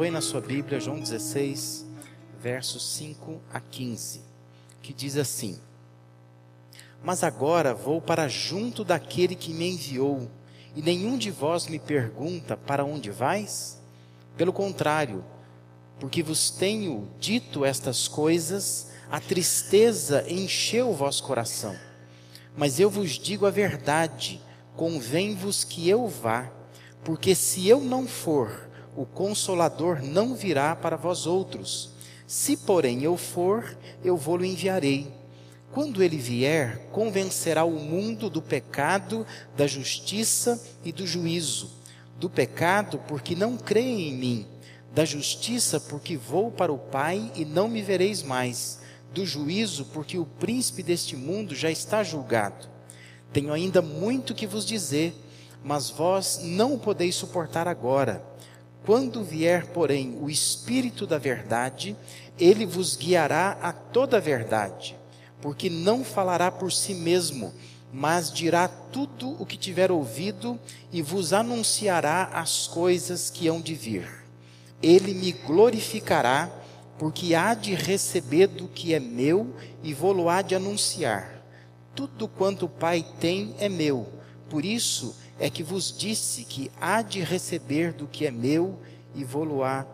Acompanhe na sua Bíblia João 16, versos 5 a 15, que diz assim: Mas agora vou para junto daquele que me enviou, e nenhum de vós me pergunta para onde vais? Pelo contrário, porque vos tenho dito estas coisas, a tristeza encheu o vosso coração. Mas eu vos digo a verdade, convém-vos que eu vá, porque se eu não for, o Consolador não virá para vós outros. Se, porém, eu for, eu vou-lo enviarei. Quando ele vier, convencerá o mundo do pecado, da justiça e do juízo. Do pecado, porque não creem em mim. Da justiça, porque vou para o Pai e não me vereis mais. Do juízo, porque o príncipe deste mundo já está julgado. Tenho ainda muito que vos dizer, mas vós não o podeis suportar agora. Quando vier, porém, o Espírito da Verdade, ele vos guiará a toda a verdade, porque não falará por si mesmo, mas dirá tudo o que tiver ouvido e vos anunciará as coisas que hão de vir. Ele me glorificará, porque há de receber do que é meu e vou-lo há de anunciar. Tudo quanto o Pai tem é meu, por isso é que vos disse que há de receber do que é meu e vou-lo há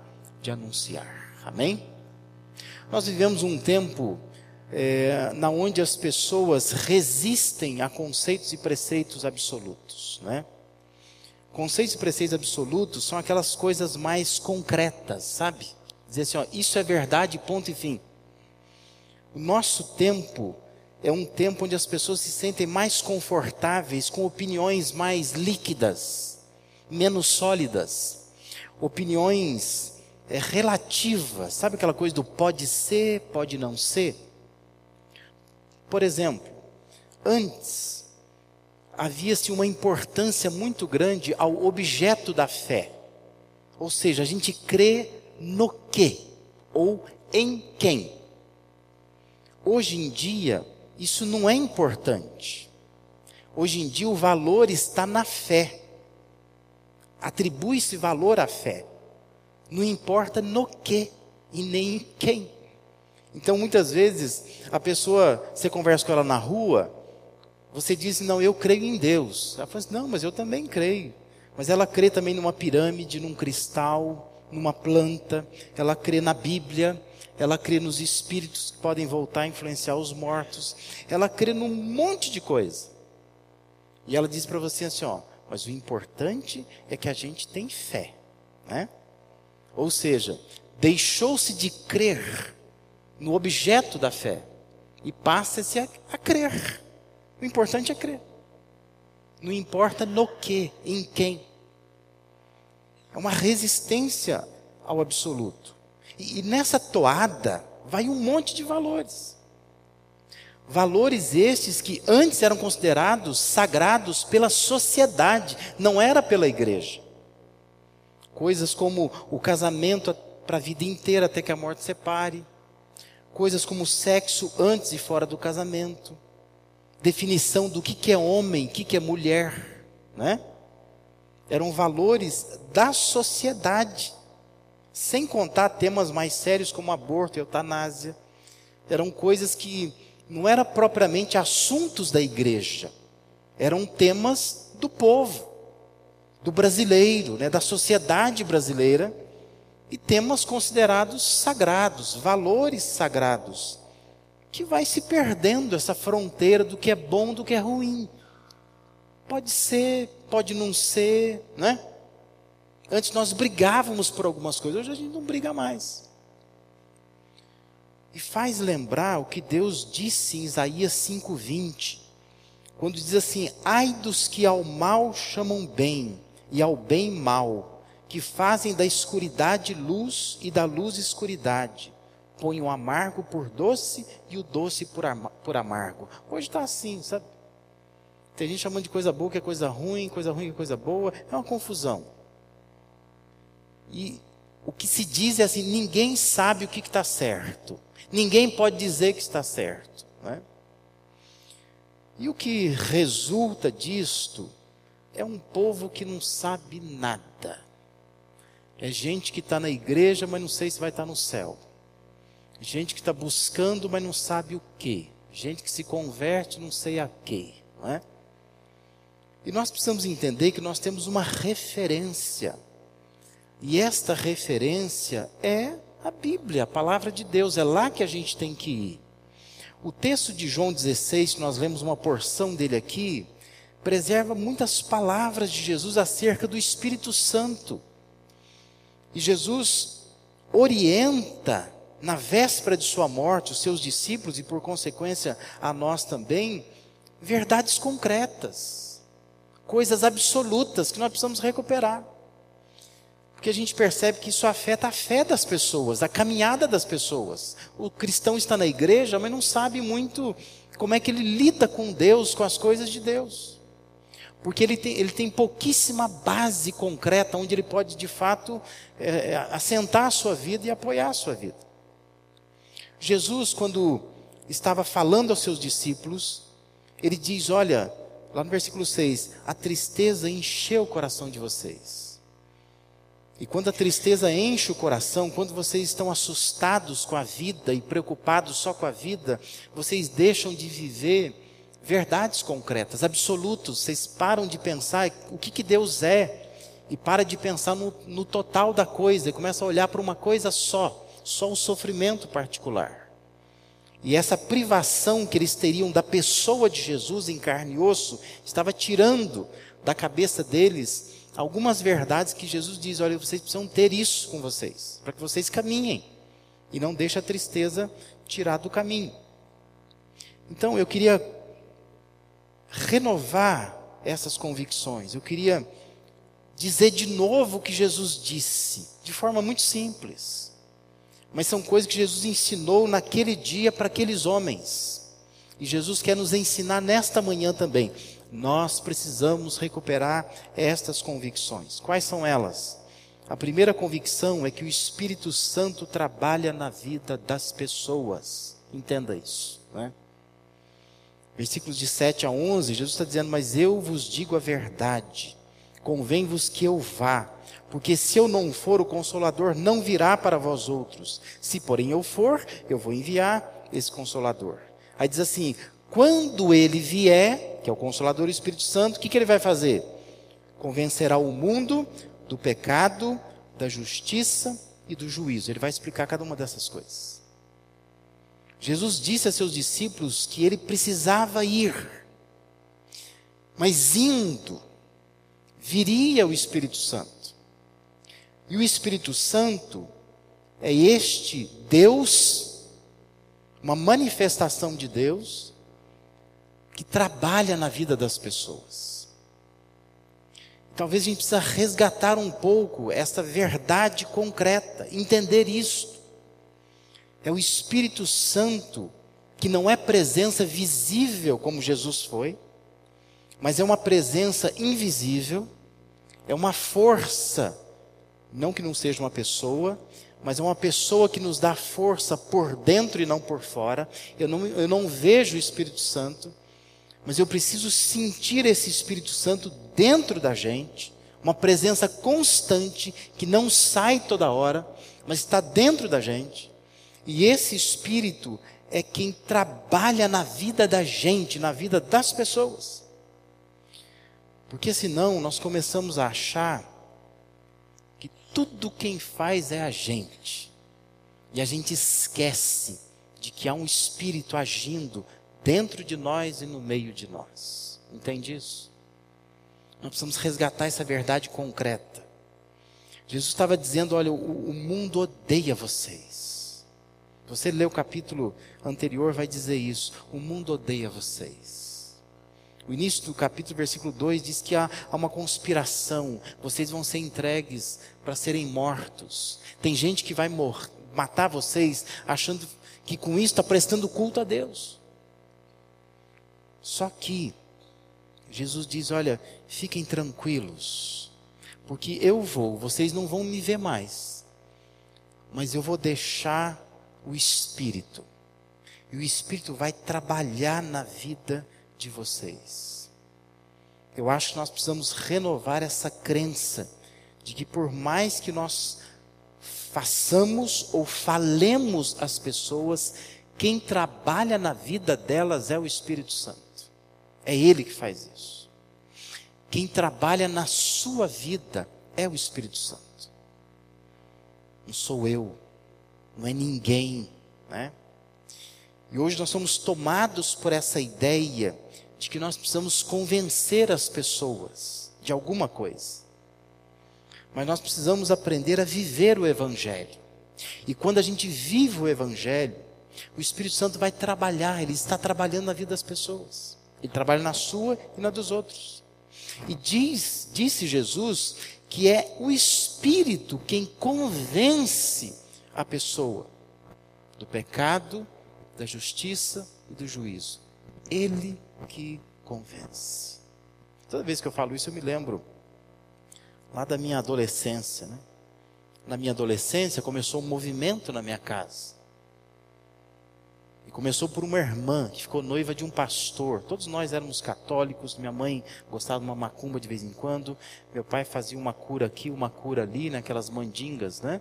de anunciar. Amém? Nós vivemos um tempo é, na onde as pessoas resistem a conceitos e preceitos absolutos, né? Conceitos e preceitos absolutos são aquelas coisas mais concretas, sabe? Dizer assim, ó, isso é verdade, ponto e fim. O nosso tempo é um tempo onde as pessoas se sentem mais confortáveis com opiniões mais líquidas, menos sólidas, opiniões é, relativas, sabe aquela coisa do pode ser, pode não ser? Por exemplo, antes havia-se uma importância muito grande ao objeto da fé, ou seja, a gente crê no que ou em quem. Hoje em dia, isso não é importante. Hoje em dia o valor está na fé. Atribui-se valor à fé. Não importa no que e nem em quem. Então muitas vezes a pessoa, você conversa com ela na rua, você diz, não, eu creio em Deus. Ela fala assim, não, mas eu também creio. Mas ela crê também numa pirâmide, num cristal, numa planta, ela crê na Bíblia, ela crê nos espíritos que podem voltar a influenciar os mortos, ela crê num monte de coisa. E ela diz para você assim, ó, mas o importante é que a gente tem fé, né? Ou seja, deixou-se de crer no objeto da fé e passa-se a, a crer. O importante é crer. Não importa no que, em quem. É uma resistência ao absoluto. E, e nessa toada vai um monte de valores. Valores estes que antes eram considerados sagrados pela sociedade, não era pela igreja. Coisas como o casamento para a vida inteira até que a morte separe. Coisas como o sexo antes e fora do casamento. Definição do que, que é homem, o que, que é mulher. Né? Eram valores da sociedade sem contar temas mais sérios como aborto e eutanásia. Eram coisas que não eram propriamente assuntos da igreja, eram temas do povo, do brasileiro, né, da sociedade brasileira, e temas considerados sagrados, valores sagrados, que vai se perdendo essa fronteira do que é bom do que é ruim. Pode ser, pode não ser, né? Antes nós brigávamos por algumas coisas, hoje a gente não briga mais. E faz lembrar o que Deus disse em Isaías 5:20, quando diz assim: "Ai dos que ao mal chamam bem e ao bem mal, que fazem da escuridade luz e da luz escuridade, põem o amargo por doce e o doce por, por amargo." Hoje está assim, sabe? Tem gente chamando de coisa boa que é coisa ruim, coisa ruim que é coisa boa, é uma confusão. E o que se diz é assim: ninguém sabe o que está certo. Ninguém pode dizer que está certo. Né? E o que resulta disto é um povo que não sabe nada. É gente que está na igreja, mas não sei se vai estar tá no céu. Gente que está buscando, mas não sabe o que. Gente que se converte, não sei a quê. Não é? E nós precisamos entender que nós temos uma referência. E esta referência é a Bíblia, a palavra de Deus. É lá que a gente tem que ir. O texto de João 16, nós lemos uma porção dele aqui, preserva muitas palavras de Jesus acerca do Espírito Santo. E Jesus orienta, na véspera de sua morte, os seus discípulos e, por consequência, a nós também, verdades concretas, coisas absolutas que nós precisamos recuperar. Porque a gente percebe que isso afeta a fé das pessoas, a caminhada das pessoas. O cristão está na igreja, mas não sabe muito como é que ele lida com Deus, com as coisas de Deus. Porque ele tem, ele tem pouquíssima base concreta onde ele pode de fato é, assentar a sua vida e apoiar a sua vida. Jesus, quando estava falando aos seus discípulos, ele diz: Olha, lá no versículo 6, a tristeza encheu o coração de vocês. E quando a tristeza enche o coração, quando vocês estão assustados com a vida e preocupados só com a vida, vocês deixam de viver verdades concretas, absolutos. Vocês param de pensar o que, que Deus é e para de pensar no, no total da coisa e começa a olhar para uma coisa só, só o sofrimento particular. E essa privação que eles teriam da pessoa de Jesus em carne e osso estava tirando da cabeça deles algumas verdades que Jesus diz: olha, vocês precisam ter isso com vocês, para que vocês caminhem e não deixe a tristeza tirar do caminho. Então eu queria renovar essas convicções, eu queria dizer de novo o que Jesus disse, de forma muito simples. Mas são coisas que Jesus ensinou naquele dia para aqueles homens. E Jesus quer nos ensinar nesta manhã também. Nós precisamos recuperar estas convicções. Quais são elas? A primeira convicção é que o Espírito Santo trabalha na vida das pessoas. Entenda isso. Né? Versículos de 7 a 11, Jesus está dizendo: Mas eu vos digo a verdade, convém-vos que eu vá, porque se eu não for, o Consolador não virá para vós outros. Se, porém, eu for, eu vou enviar esse Consolador. Aí diz assim: quando ele vier, que é o Consolador Espírito Santo, o que, que ele vai fazer? Convencerá o mundo do pecado, da justiça e do juízo. Ele vai explicar cada uma dessas coisas. Jesus disse a seus discípulos que ele precisava ir, mas indo, viria o Espírito Santo. E o Espírito Santo é este Deus, uma manifestação de Deus, que trabalha na vida das pessoas. Talvez a gente precisa resgatar um pouco essa verdade concreta, entender isso. É o Espírito Santo que não é presença visível como Jesus foi, mas é uma presença invisível, é uma força, não que não seja uma pessoa, mas é uma pessoa que nos dá força por dentro e não por fora. Eu não, eu não vejo o Espírito Santo, mas eu preciso sentir esse Espírito Santo dentro da gente, uma presença constante que não sai toda hora, mas está dentro da gente. E esse Espírito é quem trabalha na vida da gente, na vida das pessoas. Porque senão nós começamos a achar tudo quem faz é a gente. E a gente esquece de que há um espírito agindo dentro de nós e no meio de nós. Entende isso? Nós precisamos resgatar essa verdade concreta. Jesus estava dizendo: olha, o, o mundo odeia vocês. Você lê o capítulo anterior, vai dizer isso. O mundo odeia vocês. O início do capítulo, versículo 2, diz que há, há uma conspiração. Vocês vão ser entregues para serem mortos. Tem gente que vai mor matar vocês, achando que com isso está prestando culto a Deus. Só que Jesus diz: Olha, fiquem tranquilos, porque eu vou, vocês não vão me ver mais, mas eu vou deixar o Espírito, e o Espírito vai trabalhar na vida de vocês. Eu acho que nós precisamos renovar essa crença de que por mais que nós façamos ou falemos as pessoas, quem trabalha na vida delas é o Espírito Santo. É Ele que faz isso. Quem trabalha na sua vida é o Espírito Santo. Não sou eu, não é ninguém, né? E hoje nós somos tomados por essa ideia de que nós precisamos convencer as pessoas de alguma coisa. Mas nós precisamos aprender a viver o Evangelho. E quando a gente vive o Evangelho, o Espírito Santo vai trabalhar, ele está trabalhando na vida das pessoas. Ele trabalha na sua e na dos outros. E diz, disse Jesus que é o Espírito quem convence a pessoa do pecado, da justiça e do juízo. Ele que convence. Toda vez que eu falo isso, eu me lembro lá da minha adolescência. Né? Na minha adolescência, começou um movimento na minha casa. E começou por uma irmã que ficou noiva de um pastor. Todos nós éramos católicos. Minha mãe gostava de uma macumba de vez em quando. Meu pai fazia uma cura aqui, uma cura ali, naquelas mandingas, né?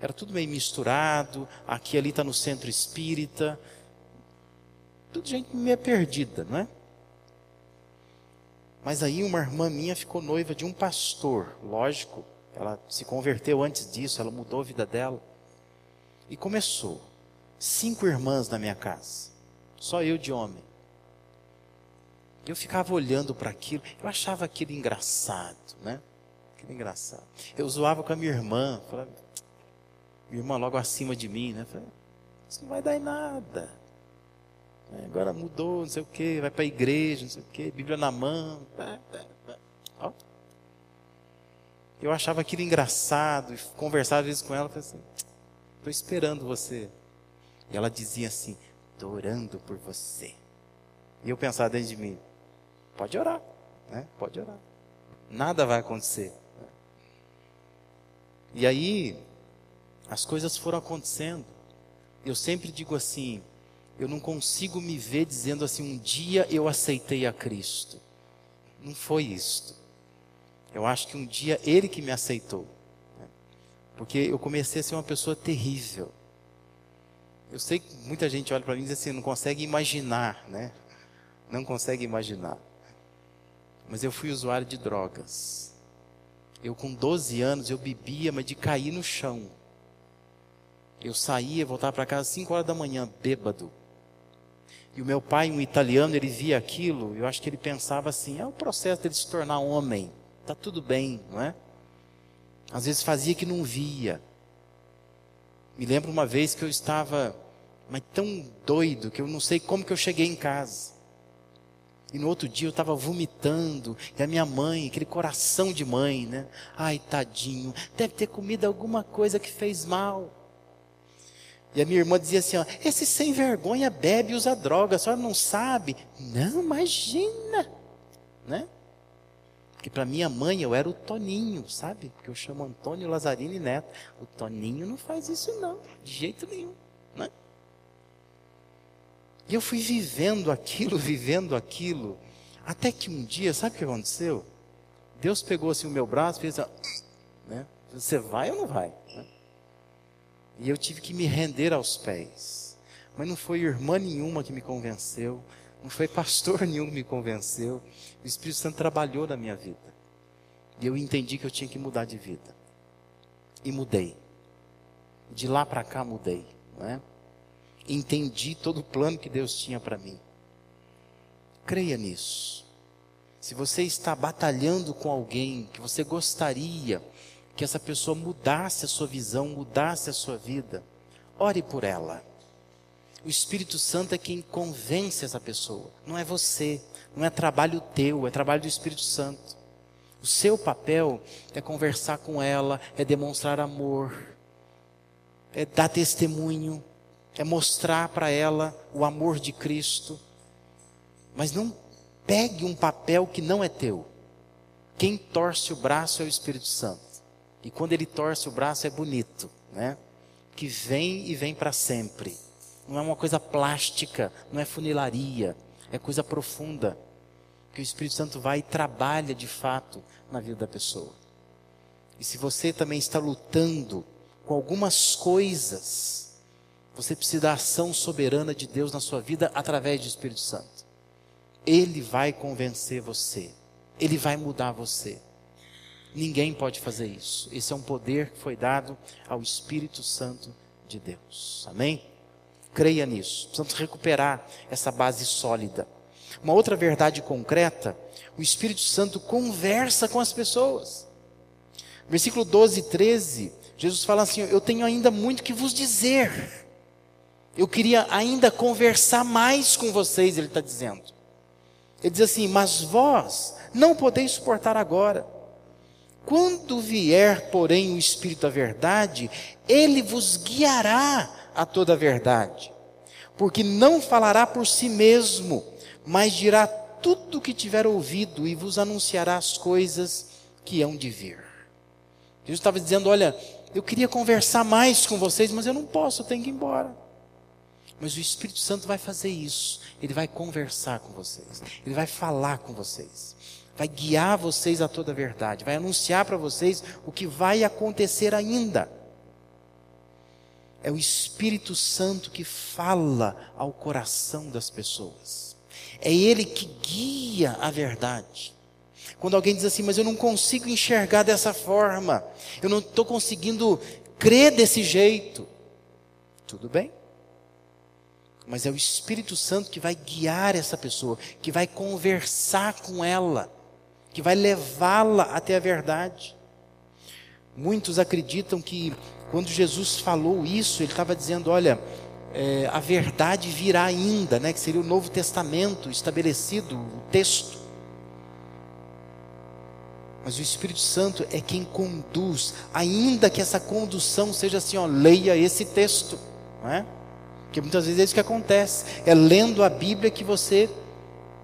Era tudo meio misturado. Aqui ali está no centro espírita. Tudo gente meio perdida, não é? Mas aí uma irmã minha ficou noiva de um pastor, lógico, ela se converteu antes disso, ela mudou a vida dela. E começou. Cinco irmãs na minha casa, só eu de homem. Eu ficava olhando para aquilo, eu achava aquilo engraçado, né? Aquilo engraçado. Eu zoava com a minha irmã, falava, minha irmã logo acima de mim, né? Falei, isso não vai dar em nada. É, agora mudou, não sei o que, vai para a igreja, não sei o que, Bíblia na mão. Ó. Eu achava aquilo engraçado, e conversava às vezes com ela, falei assim, estou esperando você. E ela dizia assim, estou orando por você. E eu pensava dentro de mim, pode orar, né? pode orar. Nada vai acontecer. E aí, as coisas foram acontecendo. Eu sempre digo assim, eu não consigo me ver dizendo assim, um dia eu aceitei a Cristo. Não foi isto. Eu acho que um dia Ele que me aceitou. Né? Porque eu comecei a ser uma pessoa terrível. Eu sei que muita gente olha para mim e diz assim, não consegue imaginar, né? Não consegue imaginar. Mas eu fui usuário de drogas. Eu com 12 anos, eu bebia, mas de cair no chão. Eu saía, voltava para casa às 5 horas da manhã, bêbado. E o meu pai, um italiano, ele via aquilo, eu acho que ele pensava assim: é o processo dele se tornar homem, tá tudo bem, não é? Às vezes fazia que não via. Me lembro uma vez que eu estava mas tão doido que eu não sei como que eu cheguei em casa. E no outro dia eu estava vomitando, e a minha mãe, aquele coração de mãe, né? Ai, tadinho, deve ter comido alguma coisa que fez mal. E a minha irmã dizia assim: ó, esse sem vergonha bebe e usa droga, a senhora não sabe? Não, imagina, né? Porque para minha mãe eu era o Toninho, sabe? Porque eu chamo Antônio Lazzarini Neto. O Toninho não faz isso não, de jeito nenhum, né? E eu fui vivendo aquilo, vivendo aquilo, até que um dia, sabe o que aconteceu? Deus pegou assim o meu braço e fez né? Você vai ou não vai? E eu tive que me render aos pés. Mas não foi irmã nenhuma que me convenceu, não foi pastor nenhum que me convenceu. O Espírito Santo trabalhou na minha vida. E eu entendi que eu tinha que mudar de vida. E mudei. De lá para cá mudei, não é? Entendi todo o plano que Deus tinha para mim. Creia nisso. Se você está batalhando com alguém que você gostaria que essa pessoa mudasse a sua visão, mudasse a sua vida. Ore por ela. O Espírito Santo é quem convence essa pessoa, não é você, não é trabalho teu, é trabalho do Espírito Santo. O seu papel é conversar com ela, é demonstrar amor, é dar testemunho, é mostrar para ela o amor de Cristo. Mas não pegue um papel que não é teu. Quem torce o braço é o Espírito Santo. E quando ele torce o braço é bonito, né? Que vem e vem para sempre. Não é uma coisa plástica, não é funilaria, é coisa profunda. Que o Espírito Santo vai e trabalha de fato na vida da pessoa. E se você também está lutando com algumas coisas, você precisa da ação soberana de Deus na sua vida através do Espírito Santo. Ele vai convencer você. Ele vai mudar você. Ninguém pode fazer isso. Esse é um poder que foi dado ao Espírito Santo de Deus. Amém? Creia nisso. Precisamos recuperar essa base sólida. Uma outra verdade concreta: o Espírito Santo conversa com as pessoas. Versículo 12 e 13, Jesus fala assim: Eu tenho ainda muito que vos dizer. Eu queria ainda conversar mais com vocês, ele está dizendo. Ele diz assim: Mas vós não podeis suportar agora. Quando vier, porém, o Espírito da Verdade, ele vos guiará a toda a verdade. Porque não falará por si mesmo, mas dirá tudo o que tiver ouvido e vos anunciará as coisas que hão de vir. Jesus estava dizendo: Olha, eu queria conversar mais com vocês, mas eu não posso, eu tenho que ir embora. Mas o Espírito Santo vai fazer isso. Ele vai conversar com vocês. Ele vai falar com vocês. Vai guiar vocês a toda a verdade. Vai anunciar para vocês o que vai acontecer ainda. É o Espírito Santo que fala ao coração das pessoas. É Ele que guia a verdade. Quando alguém diz assim, mas eu não consigo enxergar dessa forma, eu não estou conseguindo crer desse jeito, tudo bem. Mas é o Espírito Santo que vai guiar essa pessoa, que vai conversar com ela, que vai levá-la até a verdade. Muitos acreditam que quando Jesus falou isso, ele estava dizendo: olha, é, a verdade virá ainda, né, que seria o Novo Testamento estabelecido, o texto. Mas o Espírito Santo é quem conduz, ainda que essa condução seja assim, ó, leia esse texto, não é? Porque muitas vezes é isso que acontece, é lendo a Bíblia que você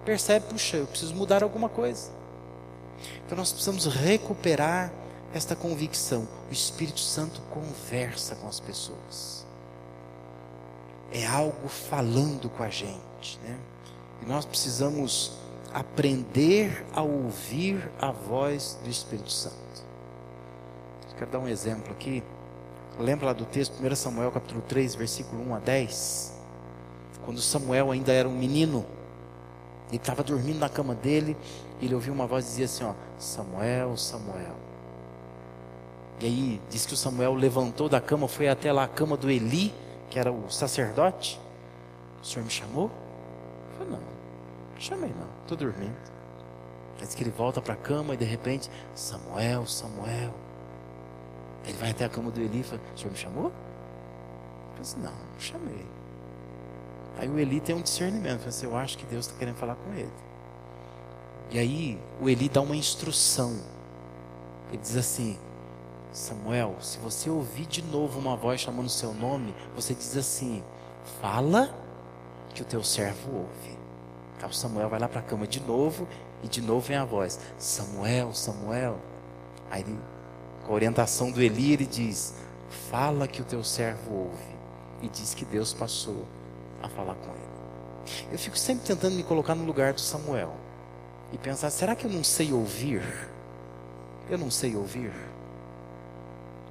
percebe, puxa, eu preciso mudar alguma coisa. Então nós precisamos recuperar esta convicção. O Espírito Santo conversa com as pessoas. É algo falando com a gente, né? E nós precisamos aprender a ouvir a voz do Espírito Santo. Eu quero dar um exemplo aqui. Lembra lá do texto, 1 Samuel capítulo 3, versículo 1 a 10? Quando Samuel ainda era um menino, ele estava dormindo na cama dele, ele ouviu uma voz dizia assim: ó, Samuel, Samuel. E aí diz que o Samuel levantou da cama, foi até lá a cama do Eli, que era o sacerdote. O senhor me chamou? Eu falei, não. Chamei não, estou dormindo. Diz que ele volta para a cama e de repente, Samuel, Samuel. Ele vai até a cama do Eli e fala, o senhor me chamou? Eu disse, não, não chamei. Aí o Eli tem um discernimento, fala assim, eu acho que Deus está querendo falar com ele. E aí o Eli dá uma instrução. Ele diz assim, Samuel, se você ouvir de novo uma voz chamando o seu nome, você diz assim, fala que o teu servo ouve. Aí o Samuel vai lá para a cama de novo e de novo vem a voz: Samuel, Samuel. Aí ele, com a orientação do Eli, ele diz: Fala que o teu servo ouve. E diz que Deus passou a falar com ele. Eu fico sempre tentando me colocar no lugar do Samuel e pensar: será que eu não sei ouvir? Eu não sei ouvir?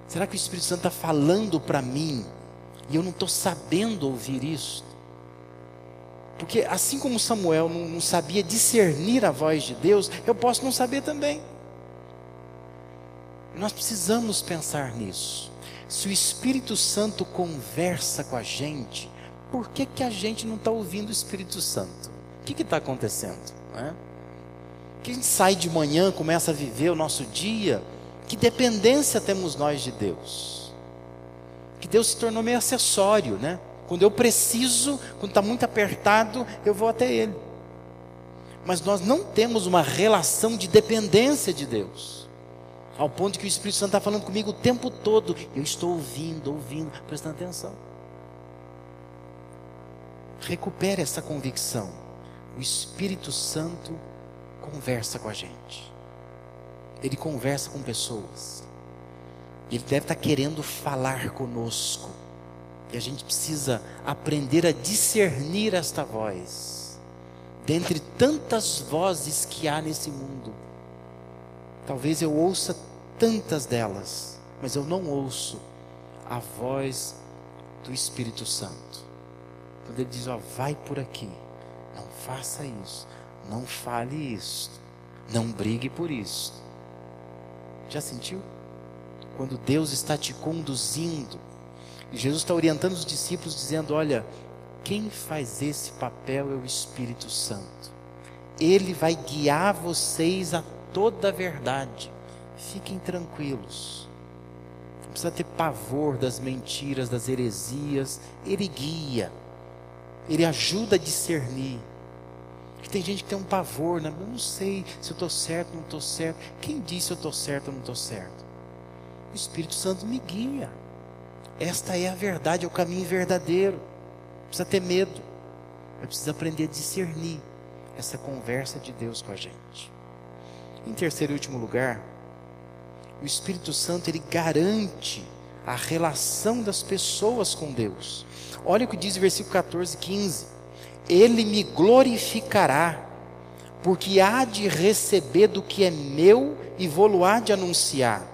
Será que o Espírito Santo está falando para mim e eu não estou sabendo ouvir isso? Porque assim como Samuel não, não sabia discernir a voz de Deus, eu posso não saber também. Nós precisamos pensar nisso. Se o Espírito Santo conversa com a gente, por que, que a gente não está ouvindo o Espírito Santo? O que está acontecendo? Né? Que gente sai de manhã, começa a viver o nosso dia, que dependência temos nós de Deus? Que Deus se tornou meio acessório, né? Quando eu preciso, quando está muito apertado, eu vou até Ele. Mas nós não temos uma relação de dependência de Deus. Ao ponto que o Espírito Santo está falando comigo o tempo todo. Eu estou ouvindo, ouvindo, prestando atenção. Recupere essa convicção. O Espírito Santo conversa com a gente. Ele conversa com pessoas. Ele deve estar tá querendo falar conosco. E a gente precisa aprender a discernir esta voz. Dentre tantas vozes que há nesse mundo, talvez eu ouça tantas delas, mas eu não ouço a voz do Espírito Santo. Quando ele diz, ó, vai por aqui, não faça isso, não fale isso, não brigue por isso. Já sentiu? Quando Deus está te conduzindo, e Jesus está orientando os discípulos, dizendo: Olha, quem faz esse papel é o Espírito Santo. Ele vai guiar vocês a toda a verdade. Fiquem tranquilos. Não precisa ter pavor das mentiras, das heresias. Ele guia. Ele ajuda a discernir. Porque tem gente que tem um pavor, né? Eu não sei se eu estou certo ou não estou certo. Quem disse eu estou certo ou não estou certo? O Espírito Santo me guia. Esta é a verdade, é o caminho verdadeiro. Não precisa ter medo. Eu preciso aprender a discernir essa conversa de Deus com a gente. Em terceiro e último lugar, o Espírito Santo ele garante a relação das pessoas com Deus. Olha o que diz o versículo 14, 15. Ele me glorificará, porque há de receber do que é meu e vou-lo há de anunciar.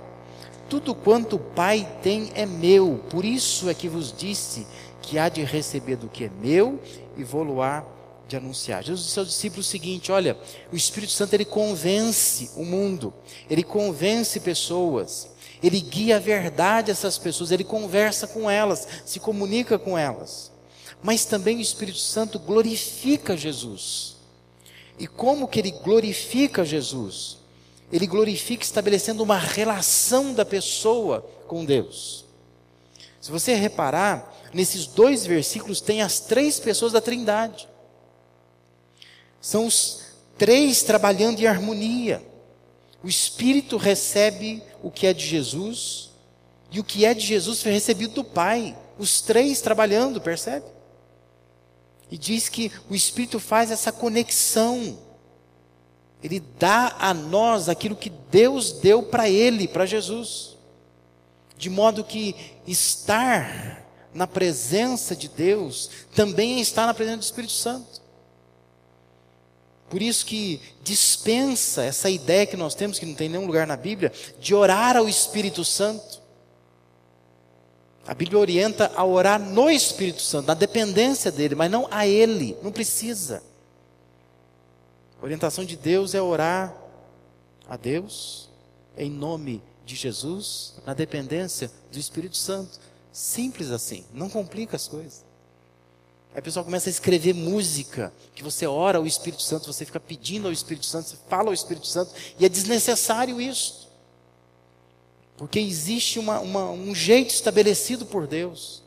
Tudo quanto o Pai tem é meu, por isso é que vos disse que há de receber do que é meu e vou-lo há de anunciar. Jesus disse aos discípulos o seguinte: olha, o Espírito Santo ele convence o mundo, ele convence pessoas, ele guia a verdade a essas pessoas, ele conversa com elas, se comunica com elas. Mas também o Espírito Santo glorifica Jesus. E como que ele glorifica Jesus? Ele glorifica estabelecendo uma relação da pessoa com Deus. Se você reparar, nesses dois versículos tem as três pessoas da Trindade. São os três trabalhando em harmonia. O Espírito recebe o que é de Jesus, e o que é de Jesus foi recebido do Pai. Os três trabalhando, percebe? E diz que o Espírito faz essa conexão. Ele dá a nós aquilo que Deus deu para Ele, para Jesus. De modo que estar na presença de Deus também é estar na presença do Espírito Santo. Por isso que dispensa essa ideia que nós temos, que não tem nenhum lugar na Bíblia, de orar ao Espírito Santo. A Bíblia orienta a orar no Espírito Santo, na dependência dele, mas não a ele, não precisa. A orientação de Deus é orar a Deus em nome de Jesus, na dependência do Espírito Santo. Simples assim, não complica as coisas. Aí o pessoal começa a escrever música, que você ora ao Espírito Santo, você fica pedindo ao Espírito Santo, você fala ao Espírito Santo, e é desnecessário isso. Porque existe uma, uma, um jeito estabelecido por Deus.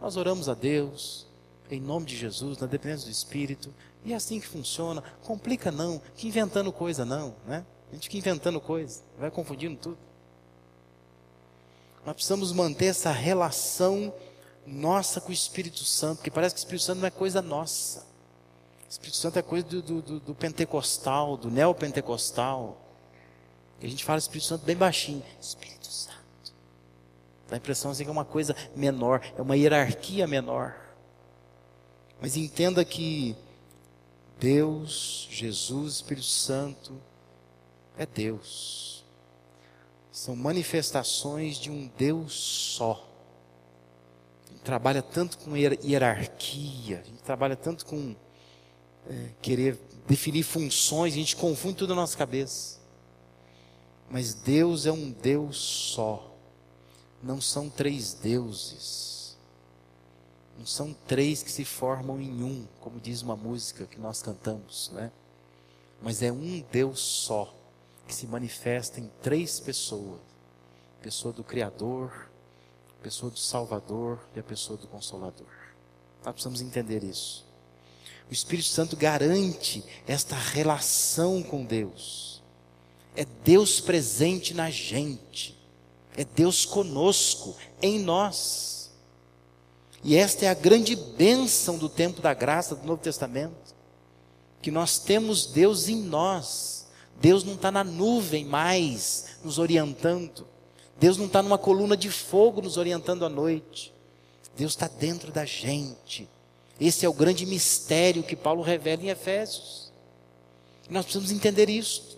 Nós oramos a Deus, em nome de Jesus, na dependência do Espírito, e é assim que funciona. Complica não, que inventando coisa não, né? A gente fica inventando coisa, vai confundindo tudo. Nós precisamos manter essa relação nossa com o Espírito Santo, porque parece que o Espírito Santo não é coisa nossa. O Espírito Santo é coisa do, do, do pentecostal, do neopentecostal. E a gente fala Espírito Santo bem baixinho. Espírito Santo. Dá a impressão assim que é uma coisa menor, é uma hierarquia menor. Mas entenda que Deus, Jesus, Espírito Santo é Deus. São manifestações de um Deus só trabalha tanto com hierarquia, a gente trabalha tanto com é, querer definir funções, a gente confunde tudo na nossa cabeça. Mas Deus é um Deus só, não são três deuses, não são três que se formam em um, como diz uma música que nós cantamos, né? Mas é um Deus só, que se manifesta em três pessoas: pessoa do Criador, a pessoa do Salvador e a pessoa do Consolador. Nós precisamos entender isso. O Espírito Santo garante esta relação com Deus. É Deus presente na gente. É Deus conosco, em nós. E esta é a grande bênção do tempo da graça do Novo Testamento. Que nós temos Deus em nós. Deus não está na nuvem mais, nos orientando. Deus não está numa coluna de fogo nos orientando à noite. Deus está dentro da gente. Esse é o grande mistério que Paulo revela em Efésios. E nós precisamos entender isso.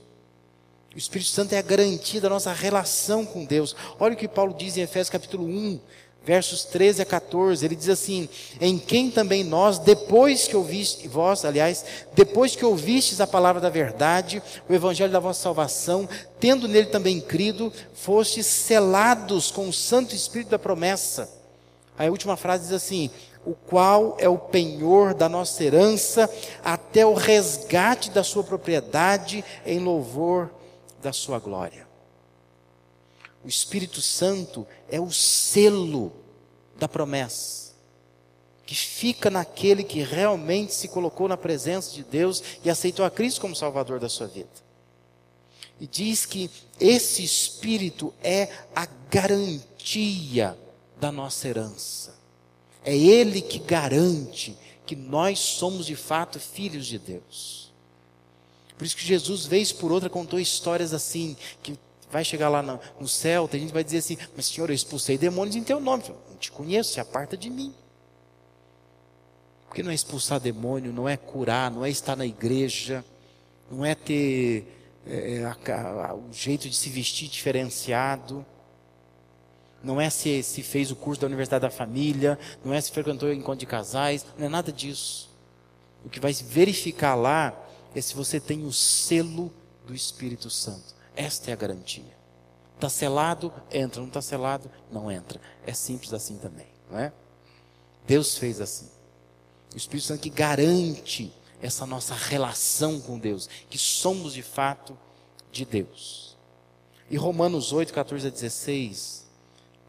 O Espírito Santo é a garantia da nossa relação com Deus. Olha o que Paulo diz em Efésios capítulo 1, versos 13 a 14, ele diz assim: Em quem também nós, depois que ouviste, vós, aliás, depois que ouvistes a palavra da verdade, o evangelho da vossa salvação, tendo nele também crido, fostes selados com o Santo Espírito da promessa. Aí a última frase diz assim: o qual é o penhor da nossa herança, até o resgate da sua propriedade, em louvor da sua glória. O Espírito Santo é o selo da promessa, que fica naquele que realmente se colocou na presença de Deus e aceitou a Cristo como Salvador da sua vida. E diz que esse Espírito é a garantia da nossa herança. É Ele que garante que nós somos de fato filhos de Deus. Por isso que Jesus, vez por outra, contou histórias assim, que vai chegar lá no, céu, tem gente que vai dizer assim, mas Senhor, eu expulsei demônios em teu nome. Eu não te conheço, se aparta de mim. Porque não é expulsar demônio, não é curar, não é estar na igreja, não é ter é, a, a, o jeito de se vestir diferenciado, não é se, se fez o curso da Universidade da Família, não é se frequentou encontro de casais, não é nada disso. O que vai verificar lá é se você tem o selo do Espírito Santo. Esta é a garantia. Está selado, entra. Não está selado, não entra. É simples assim também, não é? Deus fez assim. O Espírito Santo que garante essa nossa relação com Deus, que somos de fato de Deus. E Romanos 8, 14 a 16,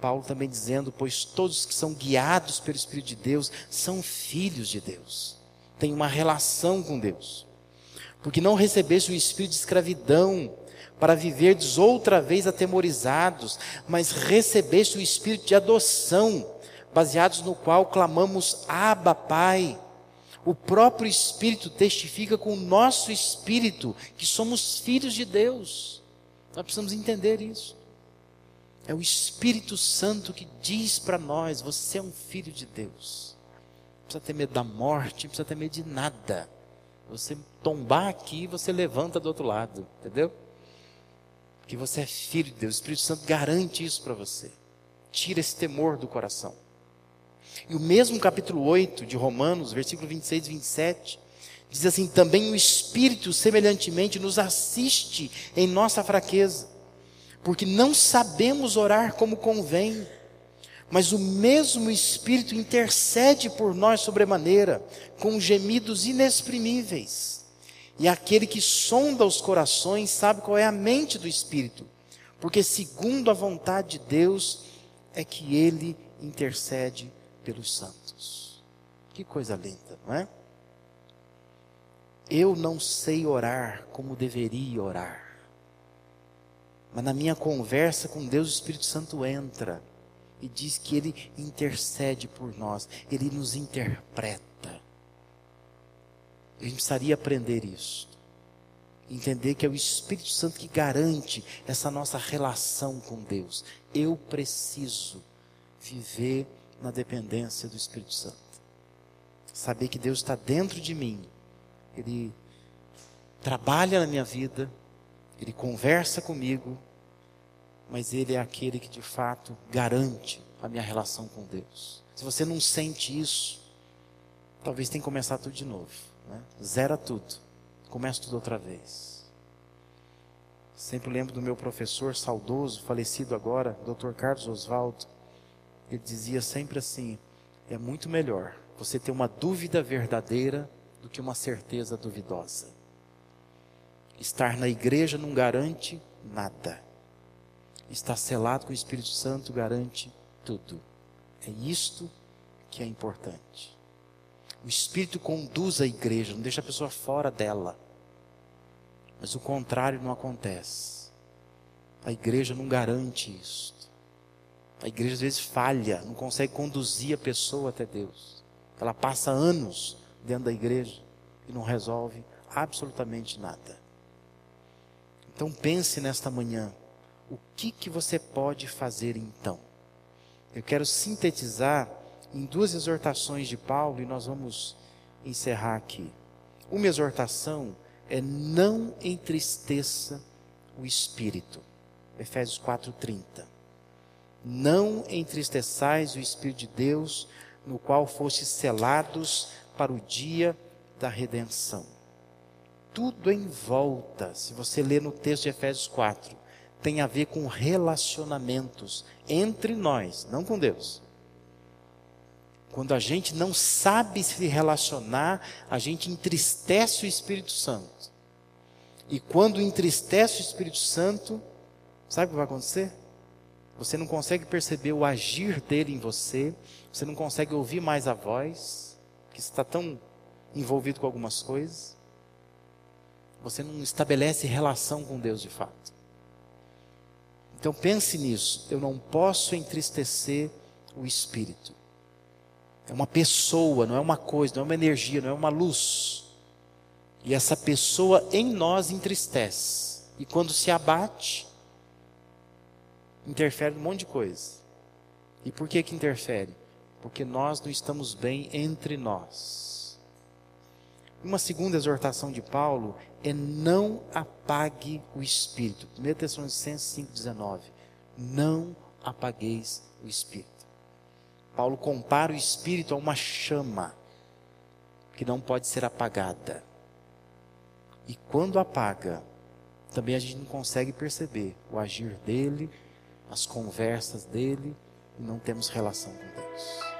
Paulo também dizendo: Pois todos que são guiados pelo Espírito de Deus são filhos de Deus, têm uma relação com Deus. Porque não recebeste o espírito de escravidão para viverdes outra vez atemorizados, mas recebeste o espírito de adoção, baseados no qual clamamos Abba, Pai. O próprio Espírito testifica com o nosso espírito que somos filhos de Deus. Nós precisamos entender isso. É o Espírito Santo que diz para nós: você é um filho de Deus. Não precisa ter medo da morte, não precisa ter medo de nada. Você tombar aqui, você levanta do outro lado, entendeu? que você é filho de Deus. O Espírito Santo garante isso para você. Tira esse temor do coração. E o mesmo capítulo 8 de Romanos, versículo 26 e 27, diz assim: Também o Espírito semelhantemente nos assiste em nossa fraqueza, porque não sabemos orar como convém, mas o mesmo Espírito intercede por nós sobremaneira, com gemidos inexprimíveis. E aquele que sonda os corações sabe qual é a mente do Espírito, porque segundo a vontade de Deus é que ele intercede pelos santos. Que coisa linda, não é? Eu não sei orar como deveria orar. Mas na minha conversa com Deus, o Espírito Santo entra e diz que ele intercede por nós, ele nos interpreta. A gente precisaria aprender isso. Entender que é o Espírito Santo que garante essa nossa relação com Deus. Eu preciso viver na dependência do Espírito Santo. Saber que Deus está dentro de mim. Ele trabalha na minha vida. Ele conversa comigo. Mas Ele é aquele que de fato garante a minha relação com Deus. Se você não sente isso, talvez tenha que começar tudo de novo. Né? Zera tudo. Começa tudo outra vez. Sempre lembro do meu professor saudoso, falecido agora, Dr. Carlos Oswaldo. Ele dizia sempre assim: é muito melhor você ter uma dúvida verdadeira do que uma certeza duvidosa. Estar na igreja não garante nada. Estar selado com o Espírito Santo garante tudo. É isto que é importante. O Espírito conduz a igreja, não deixa a pessoa fora dela. Mas o contrário não acontece. A igreja não garante isso. A igreja às vezes falha, não consegue conduzir a pessoa até Deus. Ela passa anos dentro da igreja e não resolve absolutamente nada. Então pense nesta manhã, o que que você pode fazer então? Eu quero sintetizar em duas exortações de Paulo e nós vamos encerrar aqui. Uma exortação é não entristeça o espírito. Efésios 4:30. Não entristeçais o espírito de Deus, no qual fostes selados para o dia da redenção. Tudo em volta, se você ler no texto de Efésios 4, tem a ver com relacionamentos entre nós, não com Deus. Quando a gente não sabe se relacionar, a gente entristece o Espírito Santo. E quando entristece o Espírito Santo, sabe o que vai acontecer? Você não consegue perceber o agir dele em você, você não consegue ouvir mais a voz, que está tão envolvido com algumas coisas. Você não estabelece relação com Deus de fato. Então pense nisso. Eu não posso entristecer o espírito. É uma pessoa, não é uma coisa, não é uma energia, não é uma luz. E essa pessoa em nós entristece. E quando se abate, interfere um monte de coisa. E por que que interfere? Porque nós não estamos bem entre nós. Uma segunda exortação de Paulo é não apague o espírito. 1 Tessalonicenses 5,19. Não apagueis o espírito. Paulo compara o espírito a uma chama que não pode ser apagada. E quando apaga, também a gente não consegue perceber o agir dele, as conversas dele, e não temos relação com Deus.